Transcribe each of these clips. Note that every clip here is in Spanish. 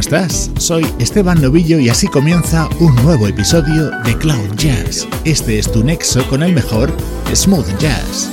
¿Cómo estás? Soy Esteban Novillo y así comienza un nuevo episodio de Cloud Jazz. Este es tu nexo con el mejor smooth jazz.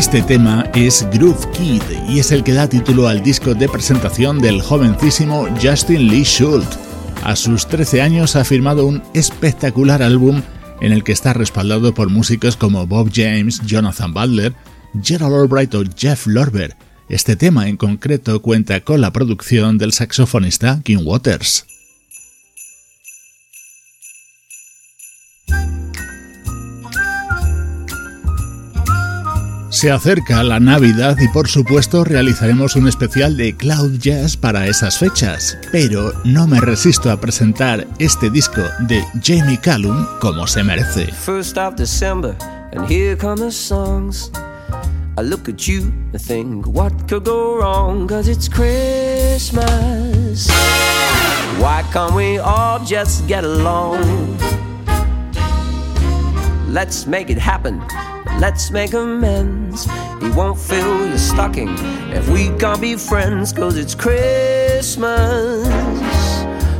Este tema es Groove Kid y es el que da título al disco de presentación del jovencísimo Justin Lee Schultz. A sus 13 años ha firmado un espectacular álbum en el que está respaldado por músicos como Bob James, Jonathan Butler, Gerald Albright o Jeff Lorber. Este tema en concreto cuenta con la producción del saxofonista King Waters. Se acerca la Navidad y por supuesto realizaremos un especial de Cloud Jazz para esas fechas, pero no me resisto a presentar este disco de Jamie Callum como se merece. First of December and here come the songs. I look at you and think what could go wrong cause it's Christmas. Why can't we all just get along? Let's make it happen. Let's make amends. He won't fill your stocking if we can't be friends, cause it's Christmas.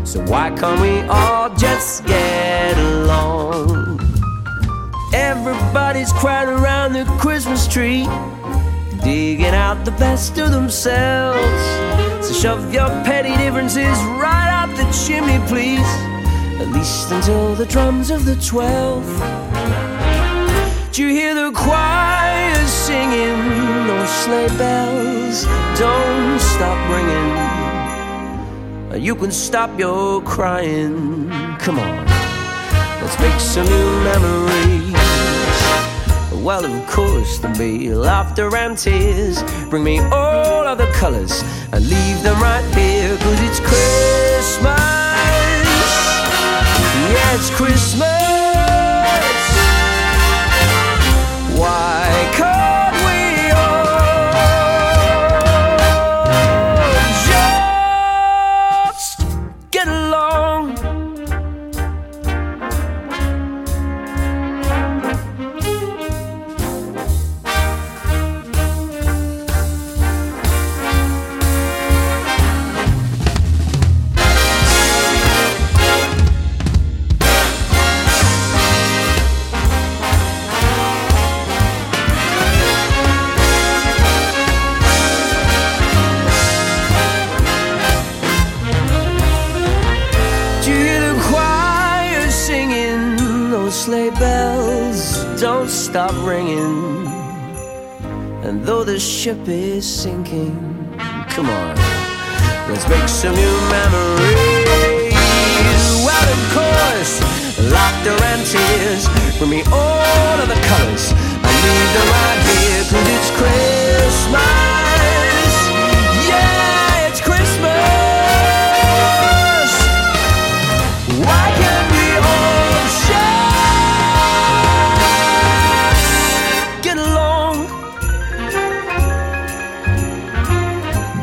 So why can't we all just get along? Everybody's crowded around the Christmas tree, digging out the best of themselves. So shove your petty differences right up the chimney, please. At least until the drums of the twelfth. Do you hear the choir singing? Those sleigh bells don't stop ringing. You can stop your crying. Come on, let's make some new memories. Well, of course, there'll be laughter and tears. Bring me all of the colors and leave them right here, cause it's Christmas. Yeah, it's Christmas. Ringing. And though the ship is sinking, come on, let's make some new memories. Well, of course, laughter and tears bring me all of the colors. I need them right here, cause it's Christmas.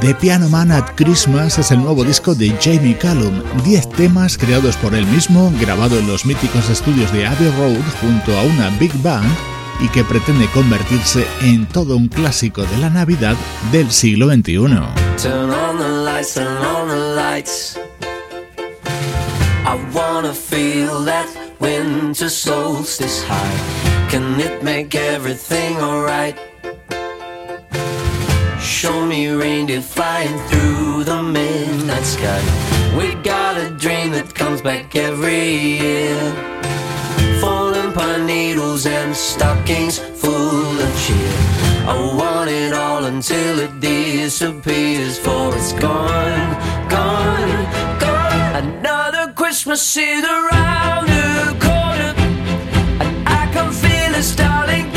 The Piano Man at Christmas es el nuevo disco de Jamie Callum, 10 temas creados por él mismo, grabado en los míticos estudios de Abbey Road junto a una Big Band y que pretende convertirse en todo un clásico de la Navidad del siglo XXI. Turn Show me reindeer flying through the midnight sky. We got a dream that comes back every year. Falling pine needles and stockings full of cheer. I want it all until it disappears, for it's gone, gone, gone. Another Christmas is around the corner, and I can feel it starting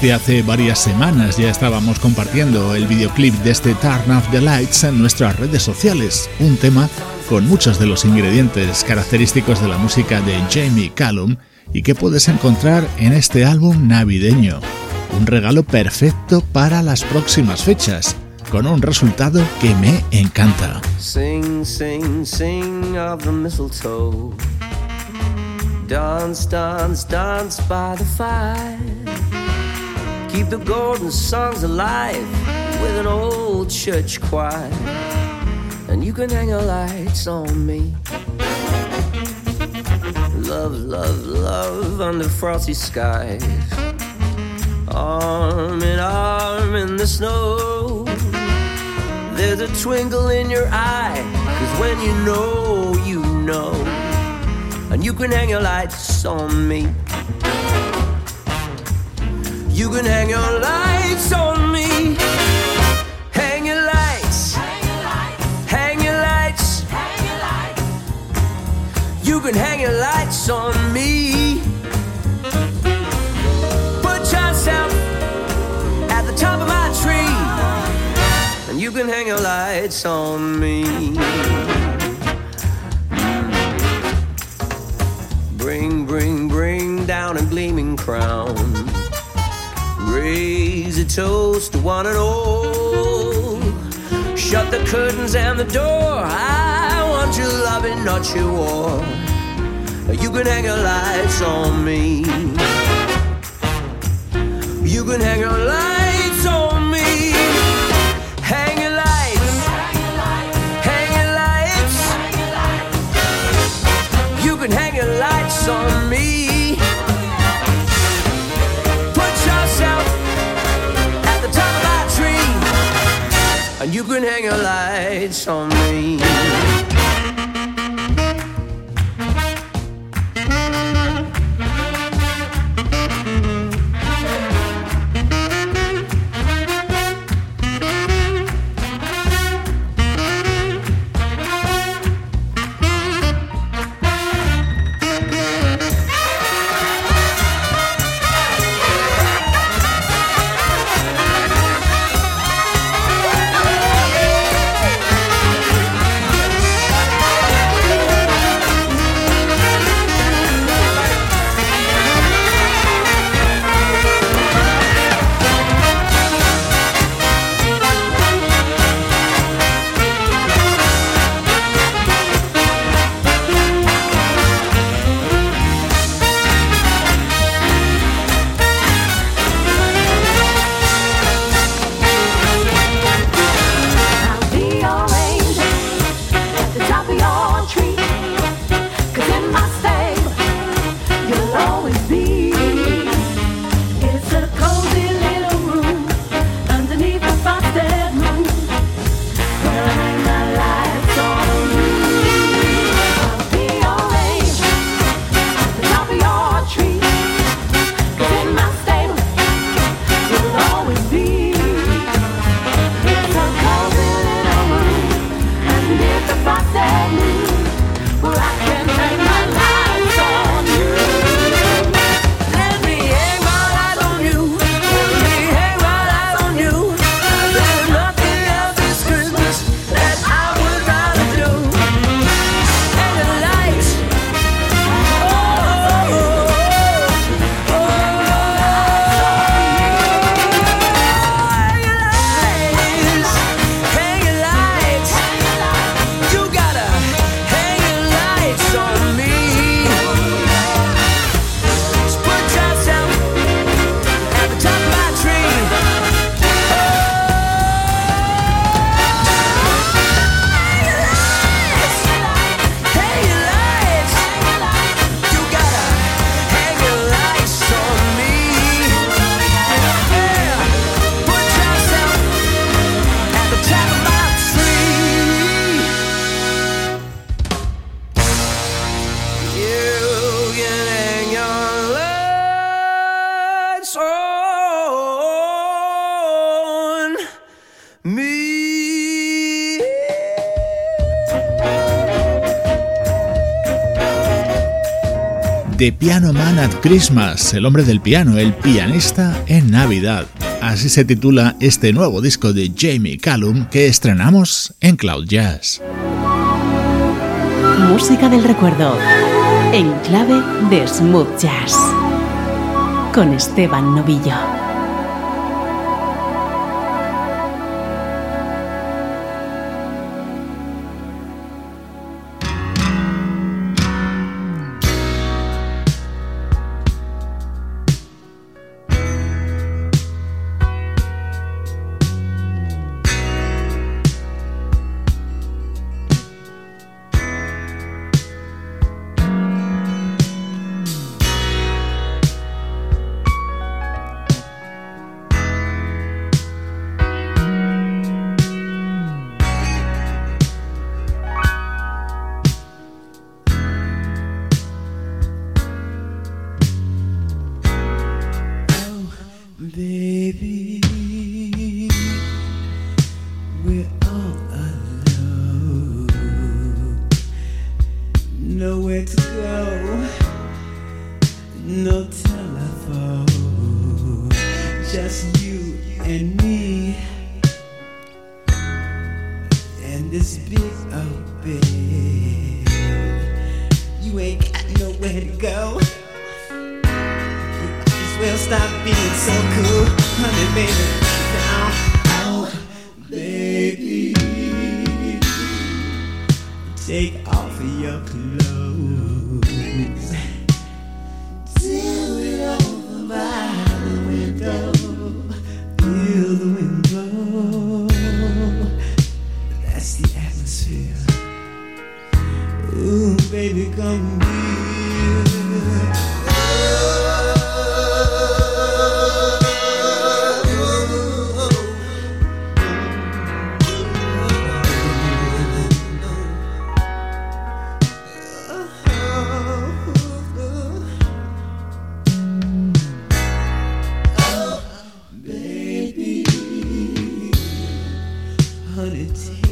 Desde hace varias semanas ya estábamos compartiendo el videoclip de este Turn Off the Lights en nuestras redes sociales, un tema con muchos de los ingredientes característicos de la música de Jamie Callum y que puedes encontrar en este álbum navideño. Un regalo perfecto para las próximas fechas, con un resultado que me encanta. Sing, sing, sing of the mistletoe. Dance, dance, dance by the fire. Keep the golden songs alive with an old church choir. And you can hang your lights on me. Love, love, love under frosty skies. Arm in arm in the snow. There's a twinkle in your eye. Cause when you know, you know. And you can hang your lights on me. You can hang your lights on me. Hang your lights. Hang your lights. You can hang your lights on me. Put yourself at the top of my tree. And you can hang your lights on me. Bring, bring, bring down a gleaming crown. A toast to one and all. Shut the curtains and the door. I want your loving, not your war. You can hang your lights on me. You can hang your lights on me. Hang your lights. Hang your lights. You can hang your lights on me. And you can hang your lights on me. The Piano Man at Christmas, el hombre del piano, el pianista en Navidad. Así se titula este nuevo disco de Jamie Callum que estrenamos en Cloud Jazz. Música del recuerdo, en clave de smooth jazz, con Esteban Novillo. beauty.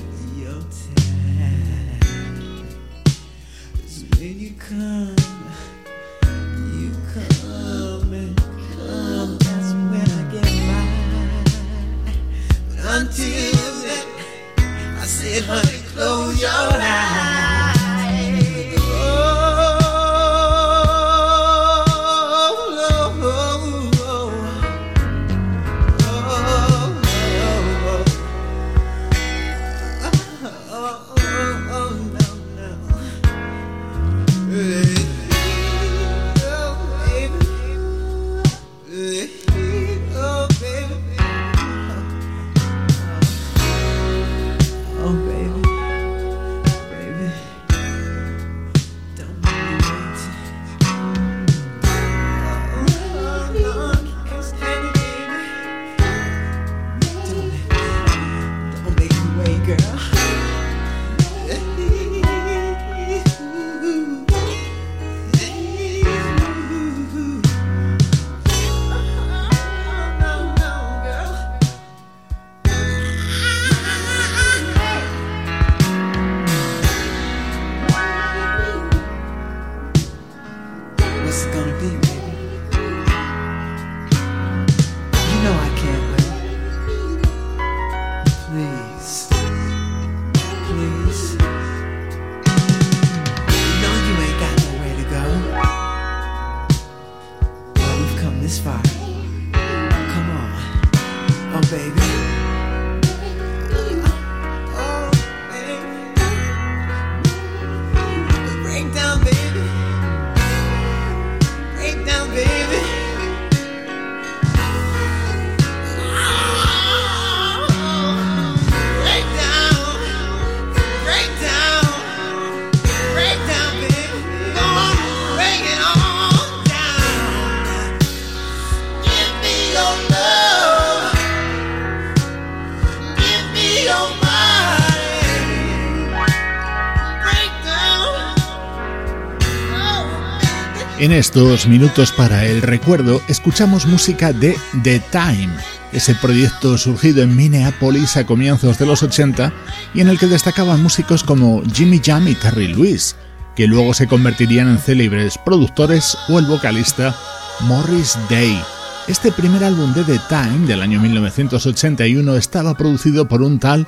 En estos minutos para el recuerdo escuchamos música de The Time, ese proyecto surgido en Minneapolis a comienzos de los 80 y en el que destacaban músicos como Jimmy Jam y Terry Lewis. que luego se convertirían en célebres productores o el vocalista Morris Day. Este primer álbum de The Time del año 1981 estaba producido por un tal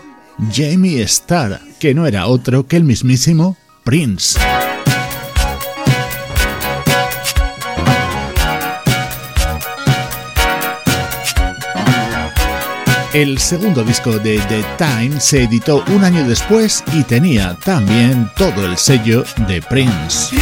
Jamie Starr, que no era otro que el mismísimo Prince. El segundo disco de The Time se editó un año después y tenía también todo el sello de Prince.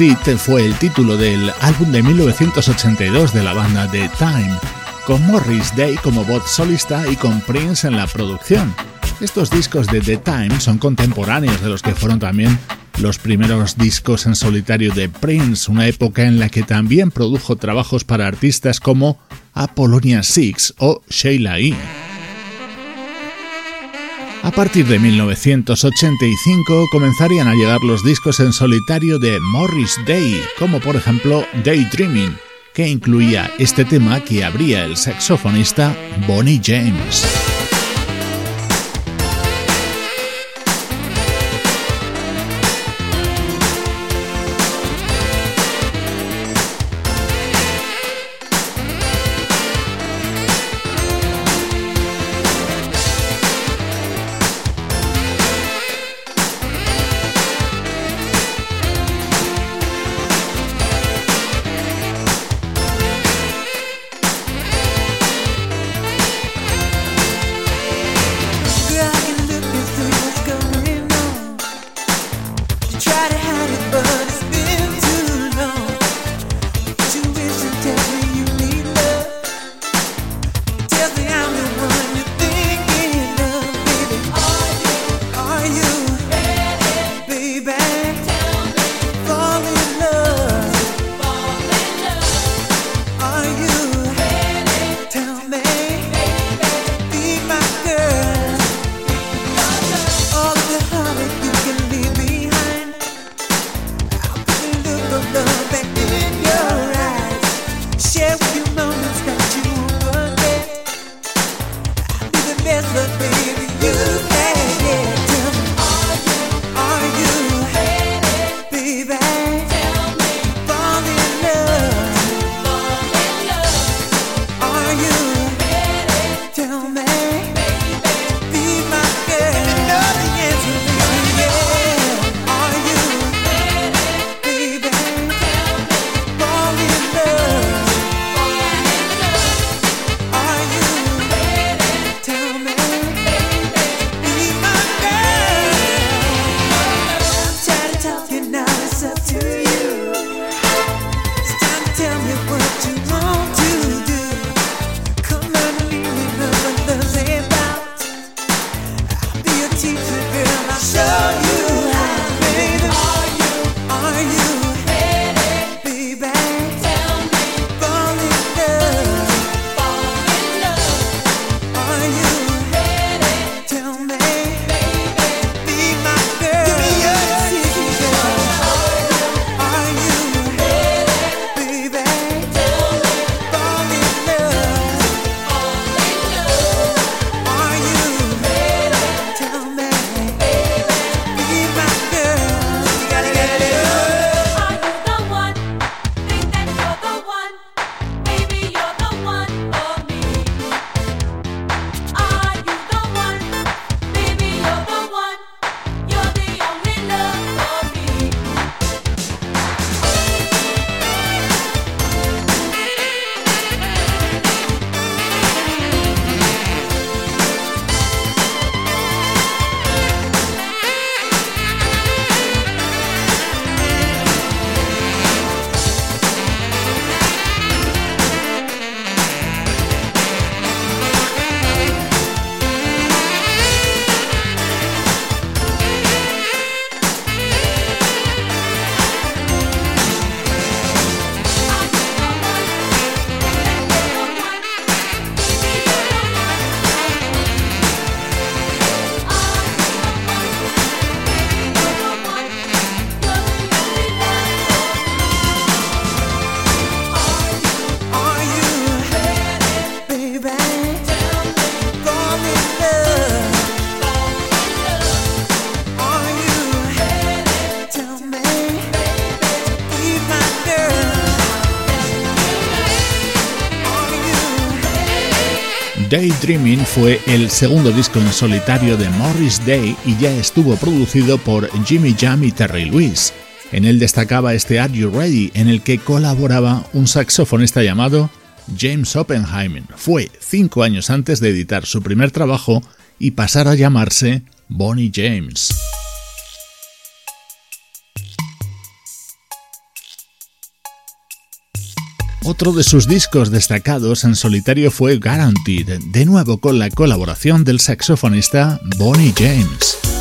It fue el título del álbum de 1982 de la banda The Time, con Morris Day como voz solista y con Prince en la producción. Estos discos de The Time son contemporáneos de los que fueron también los primeros discos en solitario de Prince, una época en la que también produjo trabajos para artistas como Apollonia Six o Sheila E. Partir de 1985 comenzarían a llegar los discos en solitario de Morris Day, como por ejemplo Daydreaming, que incluía este tema que abría el saxofonista Bonnie James. So. Daydreaming fue el segundo disco en solitario de Morris Day y ya estuvo producido por Jimmy Jam y Terry Lewis. En él destacaba este Are You Ready, en el que colaboraba un saxofonista llamado James Oppenheimer. Fue cinco años antes de editar su primer trabajo y pasar a llamarse Bonnie James. Otro de sus discos destacados en solitario fue Guaranteed, de nuevo con la colaboración del saxofonista Bonnie James.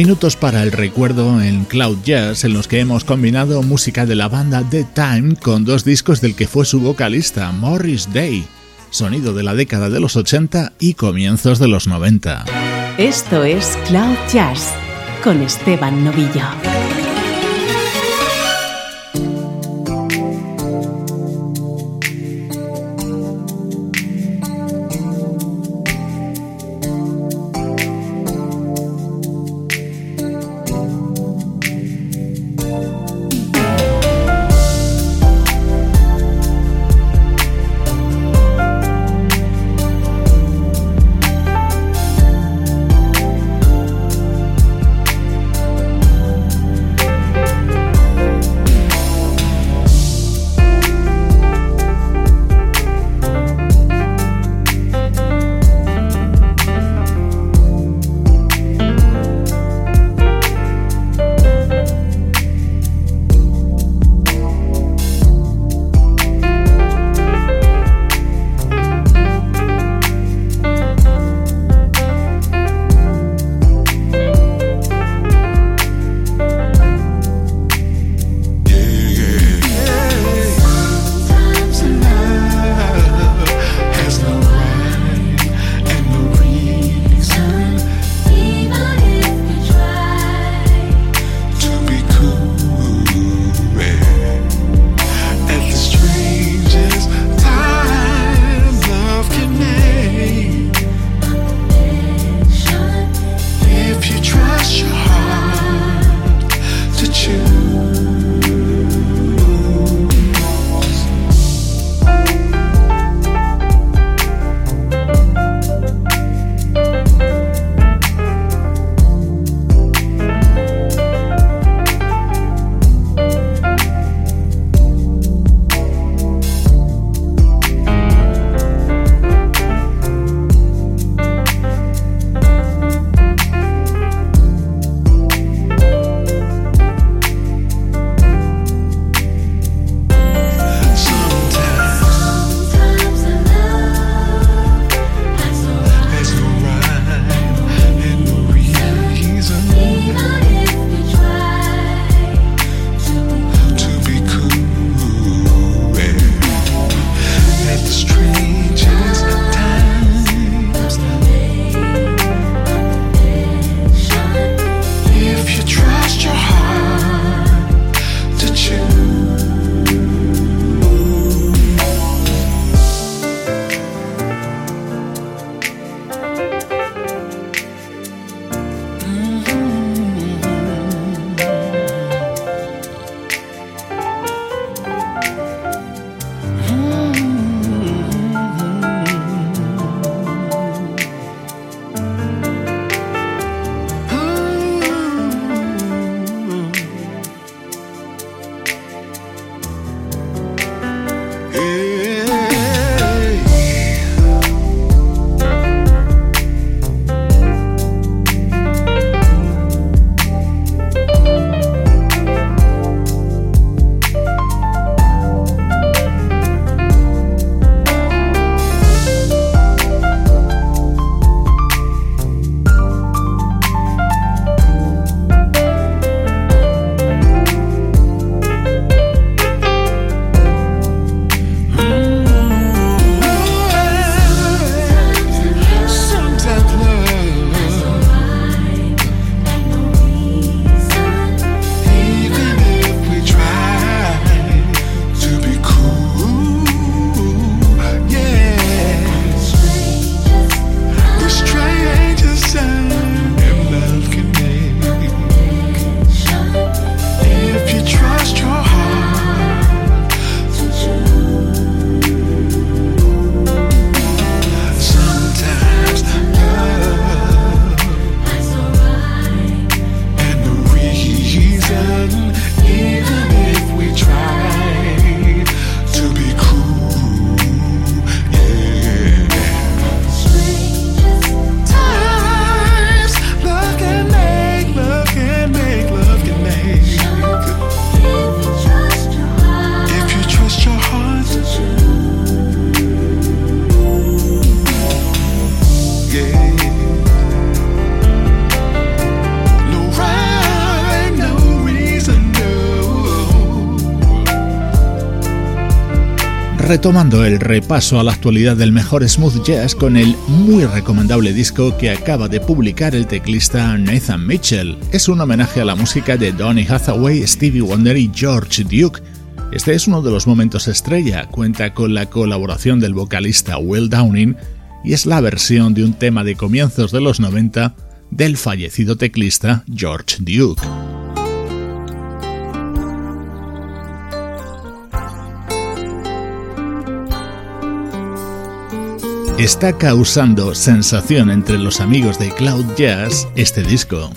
Minutos para el recuerdo en Cloud Jazz en los que hemos combinado música de la banda The Time con dos discos del que fue su vocalista, Morris Day, sonido de la década de los 80 y comienzos de los 90. Esto es Cloud Jazz con Esteban Novillo. Retomando el repaso a la actualidad del mejor smooth jazz con el muy recomendable disco que acaba de publicar el teclista Nathan Mitchell. Es un homenaje a la música de Donny Hathaway, Stevie Wonder y George Duke. Este es uno de los momentos estrella, cuenta con la colaboración del vocalista Will Downing y es la versión de un tema de comienzos de los 90 del fallecido teclista George Duke. Está causando sensación entre los amigos de Cloud Jazz este disco.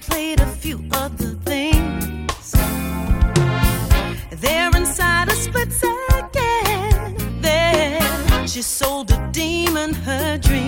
Played a few other she sold a demon her dreams,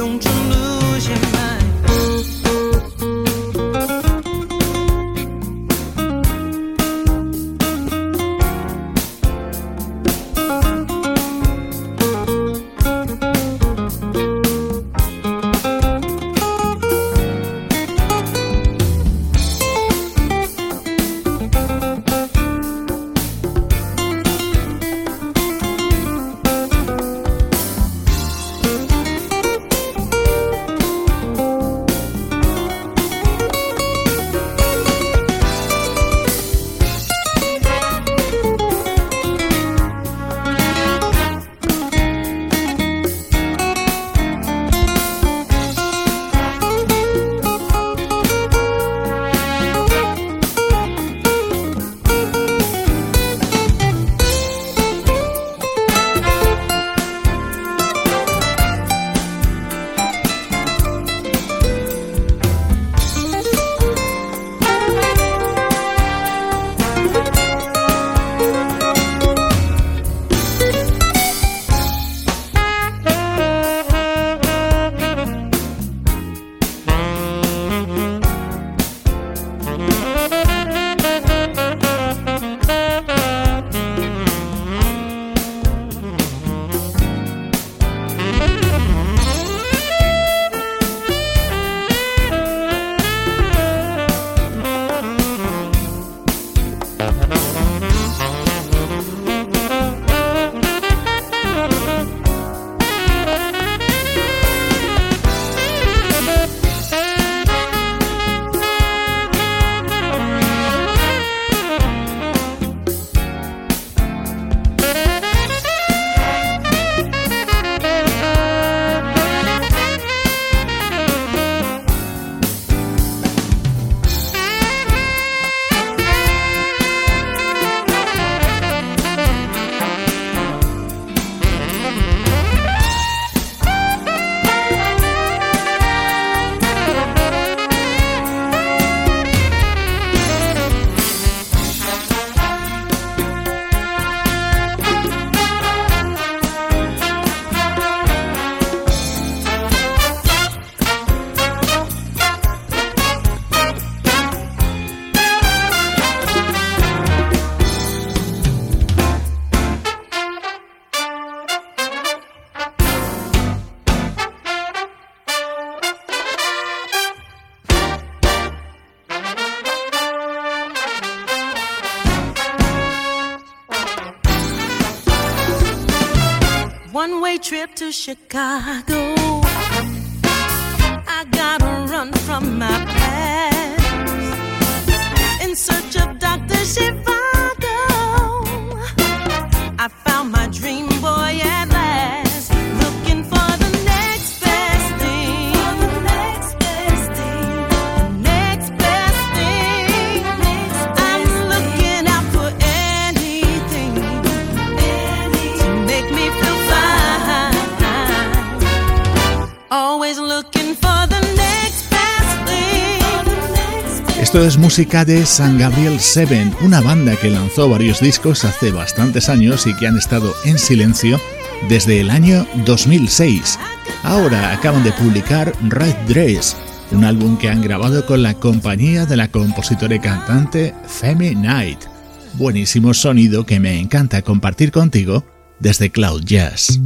don't música de San Gabriel 7, una banda que lanzó varios discos hace bastantes años y que han estado en silencio desde el año 2006. Ahora acaban de publicar Red Dress, un álbum que han grabado con la compañía de la compositora y cantante Femi Knight. Buenísimo sonido que me encanta compartir contigo desde Cloud Jazz.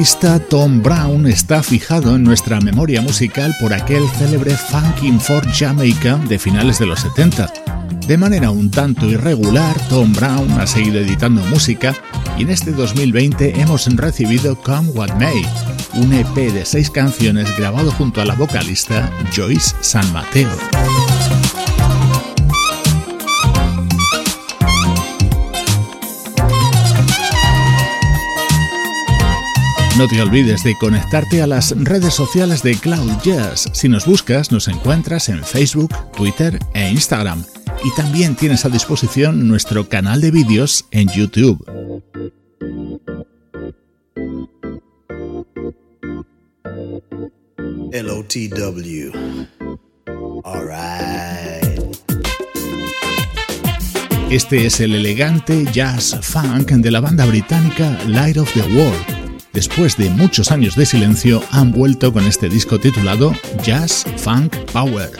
artista Tom Brown está fijado en nuestra memoria musical por aquel célebre Funkin' for Jamaica de finales de los 70. De manera un tanto irregular, Tom Brown ha seguido editando música y en este 2020 hemos recibido Come What May, un EP de seis canciones grabado junto a la vocalista Joyce San Mateo. No te olvides de conectarte a las redes sociales de Cloud Jazz. Si nos buscas, nos encuentras en Facebook, Twitter e Instagram. Y también tienes a disposición nuestro canal de vídeos en YouTube. LOTW. Este es el elegante jazz funk de la banda británica Light of the World después de muchos años de silencio, han vuelto con este disco titulado Jazz Funk Power.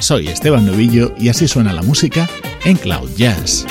Soy Esteban Novillo y así suena la música en Cloud Jazz.